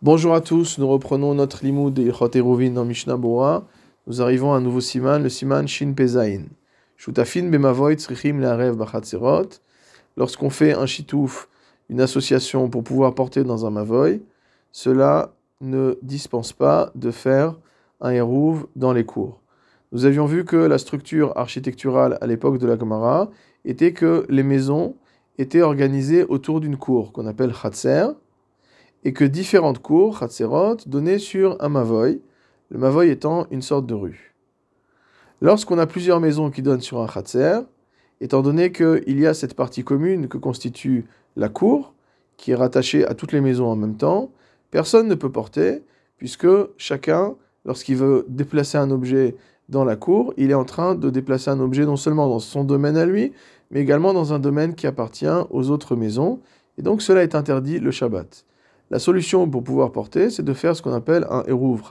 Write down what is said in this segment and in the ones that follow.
Bonjour à tous, nous reprenons notre limoud de Ilchot Eruvin dans Mishnah Bora. Nous arrivons à un nouveau siman, le siman Shin Pezain. Shutafin bemavoy tzrichim le'arev bachatzerot. Lorsqu'on fait un chitouf, une association pour pouvoir porter dans un mavoy, cela ne dispense pas de faire un eruv dans les cours. Nous avions vu que la structure architecturale à l'époque de la Gemara était que les maisons étaient organisées autour d'une cour qu'on appelle Chatzer, et que différentes cours, Chatzerot, donnaient sur un Mavoy, le Mavoy étant une sorte de rue. Lorsqu'on a plusieurs maisons qui donnent sur un Chatzer, étant donné qu'il y a cette partie commune que constitue la cour, qui est rattachée à toutes les maisons en même temps, personne ne peut porter, puisque chacun, lorsqu'il veut déplacer un objet dans la cour, il est en train de déplacer un objet non seulement dans son domaine à lui, mais également dans un domaine qui appartient aux autres maisons, et donc cela est interdit le Shabbat. La solution pour pouvoir porter, c'est de faire ce qu'on appelle un Eruv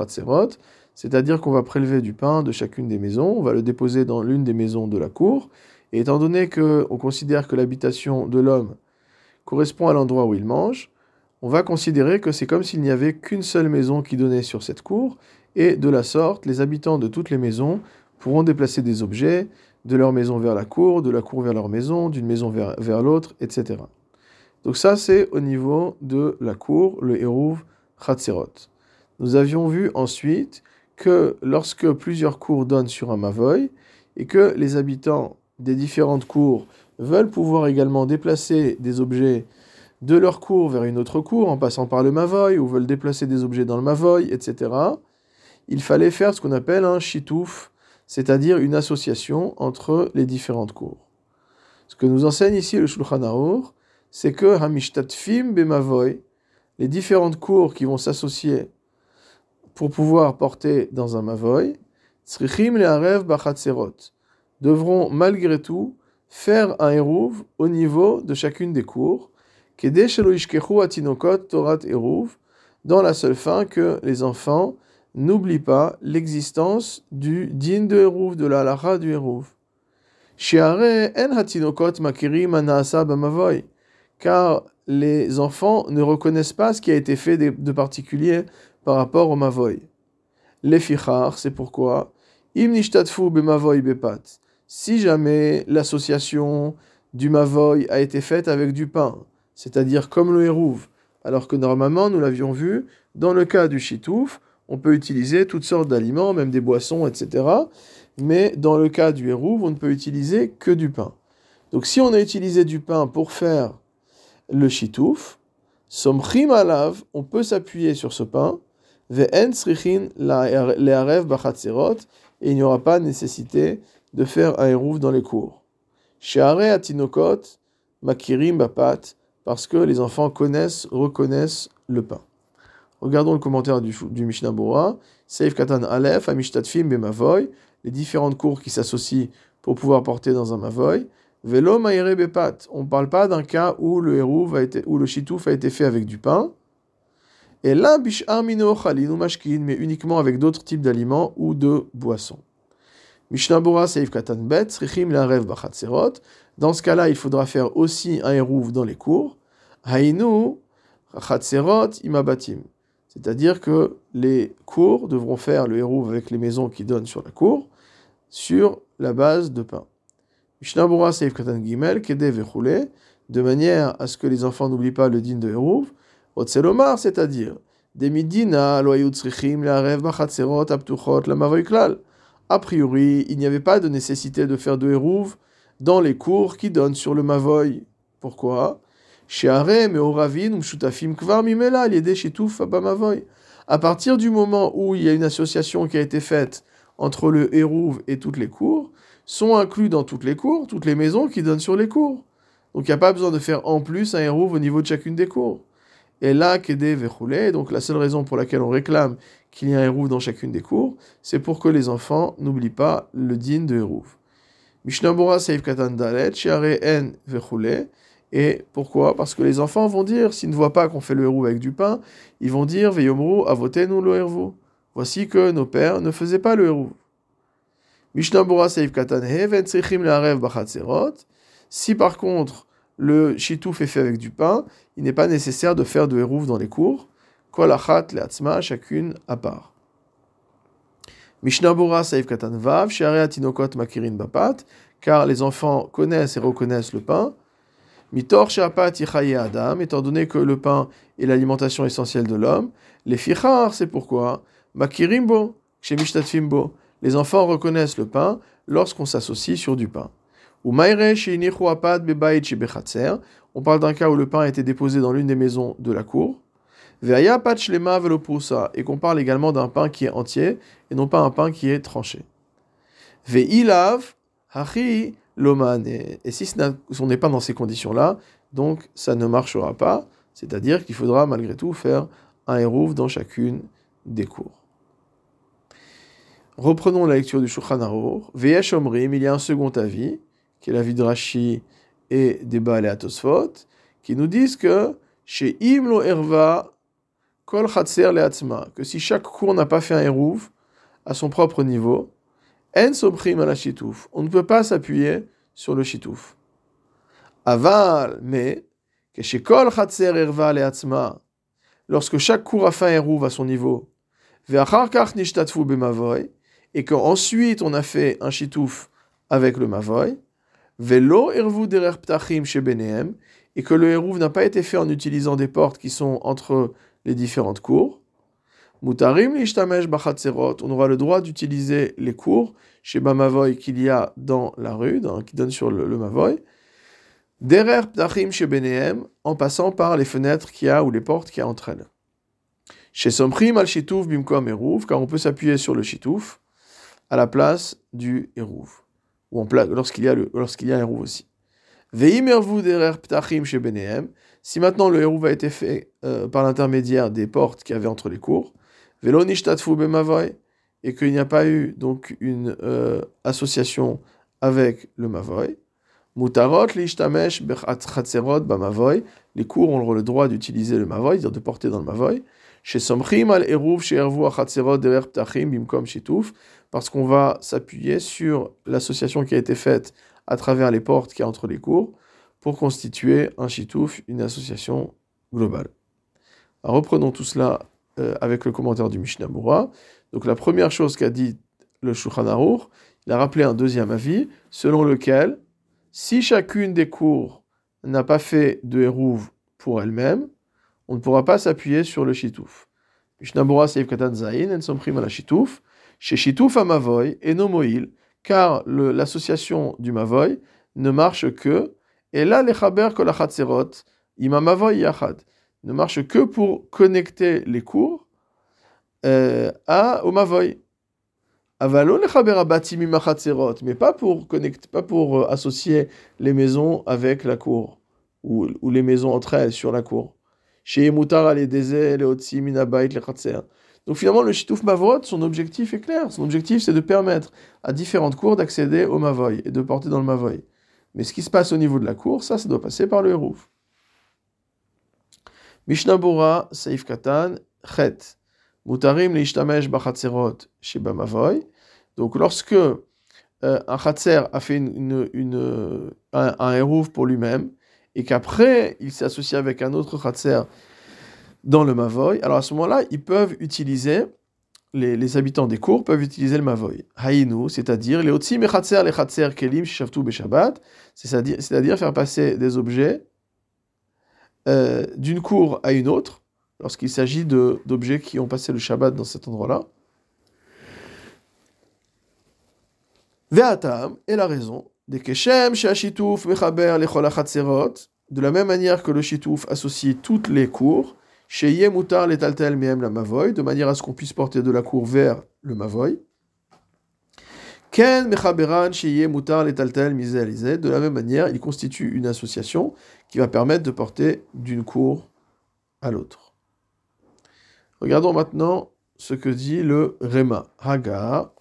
c'est-à-dire qu'on va prélever du pain de chacune des maisons, on va le déposer dans l'une des maisons de la cour, et étant donné qu'on considère que l'habitation de l'homme correspond à l'endroit où il mange, on va considérer que c'est comme s'il n'y avait qu'une seule maison qui donnait sur cette cour, et de la sorte, les habitants de toutes les maisons pourront déplacer des objets de leur maison vers la cour, de la cour vers leur maison, d'une maison vers l'autre, etc. Donc ça, c'est au niveau de la cour, le Hérouv Chatzerot. Nous avions vu ensuite que lorsque plusieurs cours donnent sur un Mavoy, et que les habitants des différentes cours veulent pouvoir également déplacer des objets de leur cour vers une autre cour en passant par le Mavoy, ou veulent déplacer des objets dans le Mavoy, etc., il fallait faire ce qu'on appelle un chitouf, c'est-à-dire une association entre les différentes cours. Ce que nous enseigne ici le Shulchan c'est que Hamishtatfim Bemavoy, les différentes cours qui vont s'associer pour pouvoir porter dans un Mavoy, Tzrichim Le'arev Bachatzerot, devront malgré tout faire un Eruv au niveau de chacune des cours, Atinokot Torat Eruv, dans la seule fin que les enfants n'oublie pas l'existence du din de Hérouv, de la halacha du en hatinokot makirim bamavoy, car les enfants ne reconnaissent pas ce qui a été fait de, particulier par rapport au mavoy. Les fichar, c'est pourquoi, im nishtatfu bemavoy bepat, si jamais l'association du mavoy a été faite avec du pain, c'est-à-dire comme le Hérouv, alors que normalement, nous l'avions vu, dans le cas du chitouf, on peut utiliser toutes sortes d'aliments, même des boissons, etc. Mais dans le cas du hérouve, on ne peut utiliser que du pain. Donc si on a utilisé du pain pour faire le chitouf, somchim alav, on peut s'appuyer sur ce pain, ve'en et il n'y aura pas nécessité de faire un hérouve dans les cours. Sheare atinokot, makirim bapat, parce que les enfants connaissent, reconnaissent le pain. Regardons le commentaire du, du Mishnah Bora. Seif Katan Aleph, Amishtatfim Bemavoy, les différentes cours qui s'associent pour pouvoir porter dans un Mavoy. Velo Maïre Bepat. On ne parle pas d'un cas où le hérouv a été, a été fait avec du pain. Et là, Bishar Mashkin, mais uniquement avec d'autres types d'aliments ou de boissons. Mishnah Bora Seif Katan Bet, Srichim Larev Bachatserot. Dans ce cas-là, il faudra faire aussi un hérouv dans les cours. Hainu Chatserot Imabatim. C'est-à-dire que les cours devront faire le héros avec les maisons qui donnent sur la cour sur la base de pain. Mishnabura Seif Katan Gimel, Kede de manière à ce que les enfants n'oublient pas le din de Hérouv, Otselomar, c'est-à-dire des midina, loyutzrichim, la rev bachatserot, aptuchot, la klal. A priori, il n'y avait pas de nécessité de faire de Hérouv dans les cours qui donnent sur le mavoy. Pourquoi? À partir du moment où il y a une association qui a été faite entre le Hérouv et toutes les cours, sont inclus dans toutes les cours, toutes les maisons qui donnent sur les cours. Donc il n'y a pas besoin de faire en plus un Hérouv au niveau de chacune des cours. Et là, donc la seule raison pour laquelle on réclame qu'il y ait un Hérouv dans chacune des cours, c'est pour que les enfants n'oublient pas le din de Hérouv. Mishnabura Seif Katan Dalet, En et pourquoi? Parce que les enfants vont dire, s'ils ne voient pas qu'on fait le héros avec du pain, ils vont dire Veyomru avotenu lo. Voici que nos pères ne faisaient pas le héros. Si par contre le chitouf est fait avec du pain, il n'est pas nécessaire de faire de hérouf dans les cours. kol achat leatzma, chacune à part. Mishnah Bora Saif Katan Vav, Tinokot Makirin Bapat, car les enfants connaissent et reconnaissent le pain. Mitor Shapat Adam, étant donné que le pain est l'alimentation essentielle de l'homme. Les Fichar, c'est pourquoi? Makirimbo, chez Mishtatfimbo, les enfants reconnaissent le pain lorsqu'on s'associe sur du pain. Ou on parle d'un cas où le pain a été déposé dans l'une des maisons de la cour. Et qu'on parle également d'un pain qui est entier et non pas un pain qui est tranché. Et si on n'est pas dans ces conditions-là, donc ça ne marchera pas. C'est-à-dire qu'il faudra malgré tout faire un hérouf dans chacune des cours. Reprenons la lecture du Shulchan Aruch. Veyesh Omrim, il y a un second avis, qui est l'avis de Rashi et des Baal Atosfot, qui nous disent que chez Imlo Erva, Kol Chatser Leatzma, que si chaque cours n'a pas fait un hérouf à son propre niveau, En Sobrim la Shitouf, on ne peut pas s'appuyer sur le Shitouf. Aval, mais, que chez Kol Chatser Erva Leatzma, lorsque chaque cours a fait un hérouf à son niveau, Ve'achar Kach Nishtatfu Bemavoy, et qu'ensuite on a fait un chitouf avec le mavoy, velo ervu derer ptachim chez Benehem, et que le hérouv n'a pas été fait en utilisant des portes qui sont entre les différentes cours. Mutarim l'ishtamesh bachatzerot, on aura le droit d'utiliser les cours chez Bamavoy qu'il y a dans la rue, qui donne sur le, mavoy. Derer ptachim chez Benehem, en passant par les fenêtres qu'il y a ou les portes qu'il y a entre elles. Chez Somchim al shitouf bimkom car on peut s'appuyer sur le shitouf à la place du Hérouv, ou lorsqu'il y a lorsqu'il y a un Hérouv aussi. chez Si maintenant le Hérouv a été fait euh, par l'intermédiaire des portes qu'il y avait entre les cours, Velo et qu'il n'y a pas eu donc une euh, association avec le Mavoy, Mutarot l'ishtamesh bamavoy. Les cours ont le droit d'utiliser le Mavoy, c'est-à-dire de porter dans le Mavoy. Chez Somchim al Eruv, chez Ervu achatzerot derer ptachim bimkom shituf parce qu'on va s'appuyer sur l'association qui a été faite à travers les portes qui y a entre les cours pour constituer un chitouf, une association globale. reprenons tout cela euh, avec le commentaire du Mishnah. Donc la première chose qu'a dit le Shulchan Aruch, il a rappelé un deuxième avis, selon lequel, si chacune des cours n'a pas fait de hérouv pour elle-même, on ne pourra pas s'appuyer sur le chitouf. Mishnah Katan Zayin, en à la chitouf, chez Shitouf Mavoy et Nomoil, car l'association du Mavoy ne marche que, et là les Chaber Kolachatserot, Ima Mavoy Yachad, ne marche que pour connecter les cours euh, à, au Mavoy. Avalo Abatim mais pas pour, connecter, pas pour euh, associer les maisons avec la cour, ou, ou les maisons entre elles sur la cour. Chez Mutar, les Dezé, les Otsi, les Khatser. Donc finalement, le Shitouf Mavot, son objectif est clair. Son objectif, c'est de permettre à différentes cours d'accéder au Mavoy et de porter dans le Mavoy. Mais ce qui se passe au niveau de la cour, ça, ça doit passer par le Hérouf. Mishnah Bora, Saif Katan, Chet. Mutarim leishtamesh bachatzerot chez Mavoy. Donc lorsque euh, un chatzer a fait une, un, un pour lui-même, et qu'après il s'est associé avec un autre chatzer dans le Mavoy, alors à ce moment-là, ils peuvent utiliser, les, habitants des cours peuvent utiliser le Mavoy. Haïnu, c'est-à-dire les Otsi Mechatzer, les Chatzer Kelim, Shavtu Beshabbat, c'est-à-dire faire passer des objets euh, d'une cour à une autre, lorsqu'il s'agit d'objets qui ont passé le Shabbat dans cet endroit-là. Ve'atam, et la raison, des Keshem, Mechaber, de la même manière que le Shitouf associe toutes les cours, Yemutar letaltel mehem la mavoy, de manière à ce qu'on puisse porter de la cour vers le mavoy. Ken mechaberan chez Yemutar letaltel miselize, de la même manière, il constitue une association qui va permettre de porter d'une cour à l'autre. Regardons maintenant ce que dit le Rema. Hagar,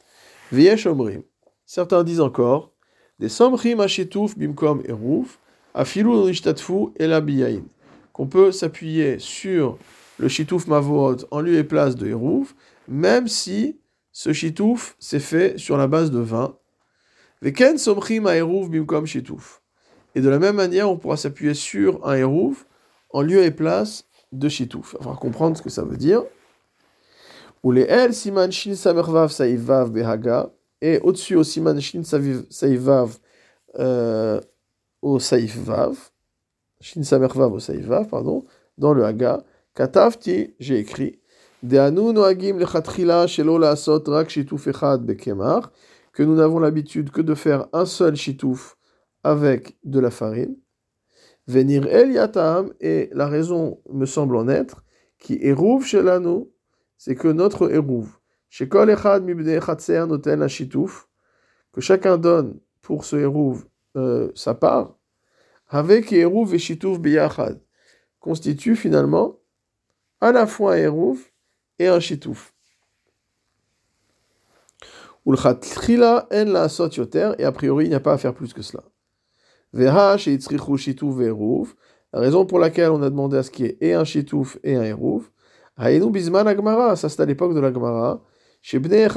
Viesh Omrim. Certains disent encore, des Somrim Ashetouf Bimkom Erouf, Afilu Nishtatfu Elabiyain qu'on peut s'appuyer sur le chitouf mavot en lieu et place de hérouf, même si ce chitouf s'est fait sur la base de vin. Bimkom. Et de la même manière, on pourra s'appuyer sur un hérouf en lieu et place de Shitouf. Va comprendre ce que ça veut dire. Ou les El, Siman Shin Saivav Behaga. Et au-dessus, au Siman Shin Saivav euh, au Saivav. Shin Samervav au Saivav, pardon. Dans le Haga. Katavti, j'ai écrit. Deanu Noagim Lechatrila Shelo Laasot Rak Shitouf Echad Bekemar. Que nous n'avons l'habitude que de faire un seul Shitouf avec de la farine. Venir El et la raison me semble en être, qui chez Shelanu, c'est que notre Eruv, chez Kol Echad Mibne Chatser Noten Ashitouf, que chacun donne pour ce Eruv euh, sa part, avec Eruv et Shitouf Biyachad, constitue finalement à la fois un Eruv et un Shitouf. Ulchat en la sot yoter, et a priori il n'y a pas à faire plus que cela. La raison pour laquelle on a demandé à ce qu'il y ait et un chitouf et un hérouf, bisman agmara, ça c'est à l'époque de la Gemara, chez Bnei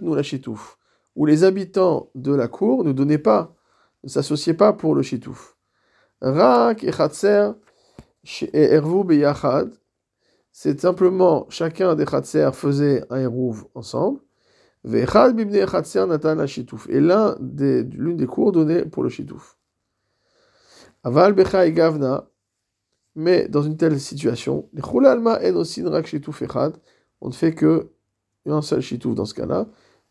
nous la chitouf, où les habitants de la cour ne donnaient pas, ne s'associaient pas pour le chitouf. Rak et Chatser et Ervu beyachad, c'est simplement chacun des Chatser faisait un hérouv ensemble. Vechad bibnei Chatser natan la chitouf, et l'un des, l'une des cours donnait pour le chitouf. Aval becha et gavna, mais dans une telle situation, les chulalma en osin rak shituf echad, on ne fait que un seul shituf dans ce cas-là,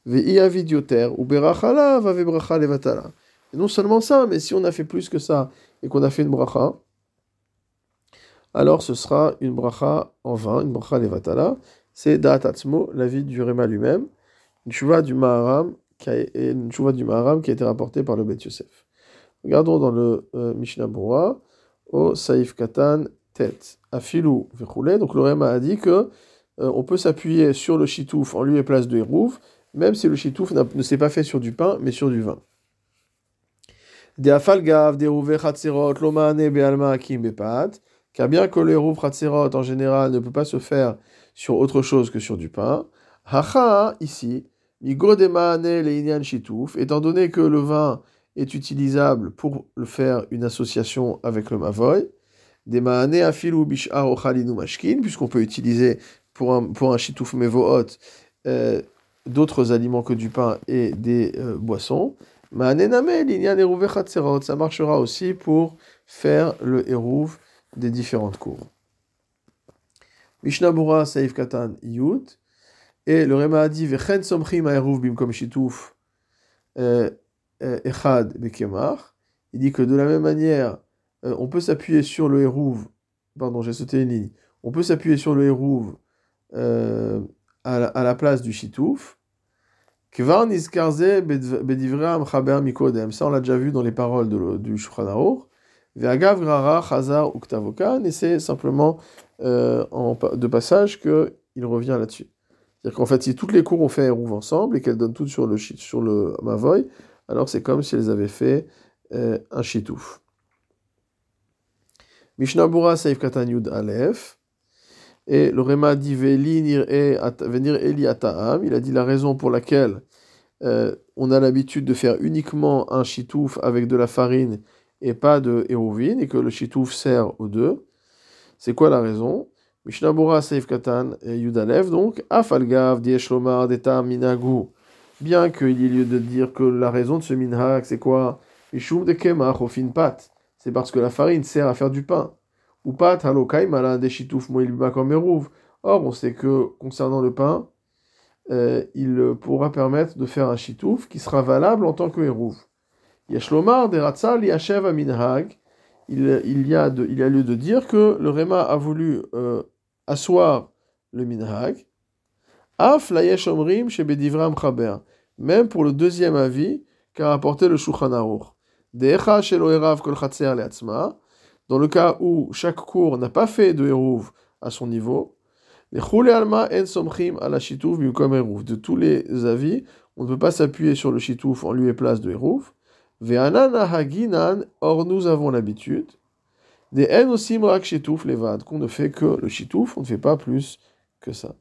ve'ia vidioter, ou berachala va vebracha levatala. Et non seulement ça, mais si on a fait plus que ça et qu'on a fait une bracha, alors ce sera une bracha en vain, une bracha levatala. C'est da'atatzmo, la vie du Réma lui-même, une chouva du Maharam, qui a, du qui a été rapportée par le Bet Yosef. Regardons dans le euh, Mishnah Bora, au Saïf Katan Tet, Afilou Vechoulé. Donc le Réma a dit que euh, on peut s'appuyer sur le chitouf en lieu et place de Hérouv, même si le chitouf ne s'est pas fait sur du pain, mais sur du vin. De afalgav, de chatzerot, lomane bealma car bien que le Hérouv chatzerot en général ne peut pas se faire sur autre chose que sur du pain, hacha ici, migodemane le inyan chitouf, étant donné que le vin est utilisable pour le faire une association avec le mavoy. Des maane afilu puisqu'on peut utiliser pour un, pour un chitouf mevohot euh, d'autres aliments que du pain et des euh, boissons. Ça marchera aussi pour faire le eruv des différentes cours. Mishnah Bura Saif Katan Yud, et le Rema a dit Vechen somchim eruv bimkom chitouf. Euh, euh, Echad Bekemar. Il dit que de la même manière, euh, on peut s'appuyer sur le Hérouv, pardon, j'ai sauté une ligne, on peut s'appuyer sur le Hérouv euh, à, à, la, place du Chitouf. Kvar Nizkarze Bedivram Chaber Mikodem. Ça, on l'a déjà vu dans les paroles du Shulchan Ve'agav Grara Chazar Uktavokan, et c'est simplement euh, de passage qu'il revient là-dessus. C'est-à-dire qu'en fait, si toutes les cours ont fait Hérouv ensemble et qu'elles donnent toutes sur le, sur le Mavoy, alors c'est comme si elles avaient fait euh, un chitouf. Mishnah Bura Saif Katan Yud. Et le Réma dit venir Eli Ataam. Il a dit la raison pour laquelle euh, on a l'habitude de faire uniquement un chitouf avec de la farine et pas de hérovine, et que le chitouf sert aux deux. C'est quoi la raison? Mishnah Bura Saif Katan Yud Aleph, donc Afalgav Dieshlomar Deta Minagu bien qu'il y ait lieu de dire que la raison de ce minhag, c'est quoi? De. C'est parce que la farine sert à faire du pain. Ou comme Or, on sait que concernant le pain, euh, il pourra permettre de faire un chitouf qui sera valable en tant que hérouv. Yashlomar de ratzal yashev minhag. Il, y a il y a lieu de dire que le Réma a voulu euh, asseoir le minhag Af omrim bedivram chaber. Même pour le deuxième avis qu'a rapporté le Shulchan Aruch. Decha shelo erav kol leatzma. Dans le cas où chaque cours n'a pas fait de hérouv à son niveau. De tous les avis, on ne peut pas s'appuyer sur le shitouf en lieu et place de hérouv. Or nous avons l'habitude. Des en osim rak shitouf. Qu'on ne fait que le shitouf, on ne fait pas plus que ça.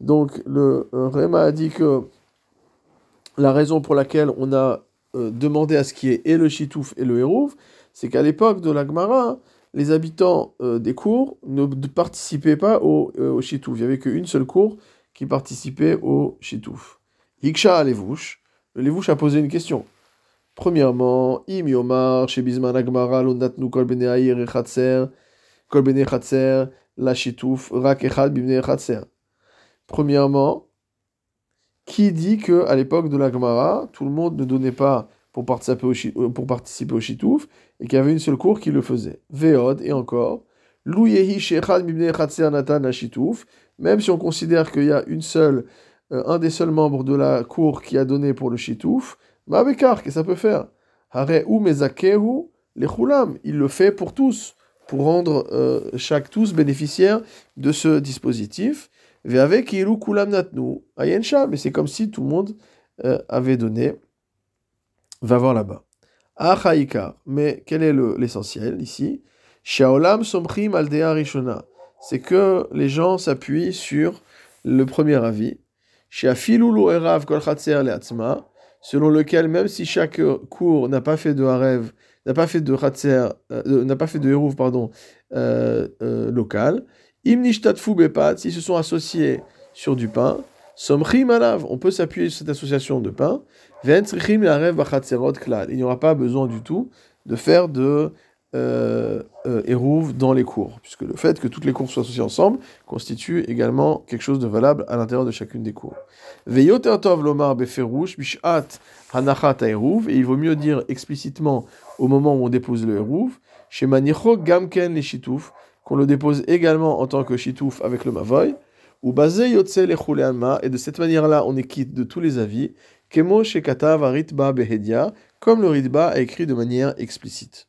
Donc le Réma a dit que la raison pour laquelle on a euh, demander à ce qui est et le chitouf et le hérouf, c'est qu'à l'époque de la Gemara, les habitants euh, des cours ne participaient pas au, euh, chitouf. Il n'y avait qu'une seule cour qui participait au chitouf. Hiksha a levouch. Le levouch a posé une question. Premièrement, im yomar shebizman agmara kol chatser, la chitouf, rak chatser. Premièrement, qui dit que à l'époque de la Gemara, tout le monde ne donnait pas pour participer au, euh, pour participer au chitouf et qu'il y avait une seule cour qui le faisait. Veod et encore, même si on considère qu'il y a une seule, euh, un des seuls membres de la cour qui a donné pour le chitouf, ma bekar, qu'est-ce que ça peut faire? Ou mezakehu les il le fait pour tous, pour rendre euh, chaque tous bénéficiaire de ce dispositif. Mais c'est comme si tout le monde euh, avait donné. Va voir là-bas. Mais quel est le- l'essentiel ici? Shaolam somchim aldea rishona. C'est que les gens s'appuient sur le premier avis. Erav selon lequel même si chaque cours n'a pas fait de harev, n'a pas fait de chatzer, euh, n'a pas fait de hérouv, pardon, euh, euh, local, s'ils se sont associés sur du pain, somchim alav, on peut s'appuyer sur cette association de pain. Il n'y aura pas besoin du tout de faire de euh, euh, dans les cours, puisque le fait que toutes les cours soient associées ensemble constitue également quelque chose de valable à l'intérieur de chacune des cours. Ve'yoter tov lomar beferush bishat hanachat ha'hérouv, et il vaut mieux dire explicitement au moment où on dépose le hérouv, chez manicho gamken les shitouf, qu'on le dépose également en tant que shitouf avec le mavoy, ou basé yotse les alma, et de cette manière-là on est quitte de tous les avis, Kemo shekatav aritba behedia, comme le ritba a écrit de manière explicite.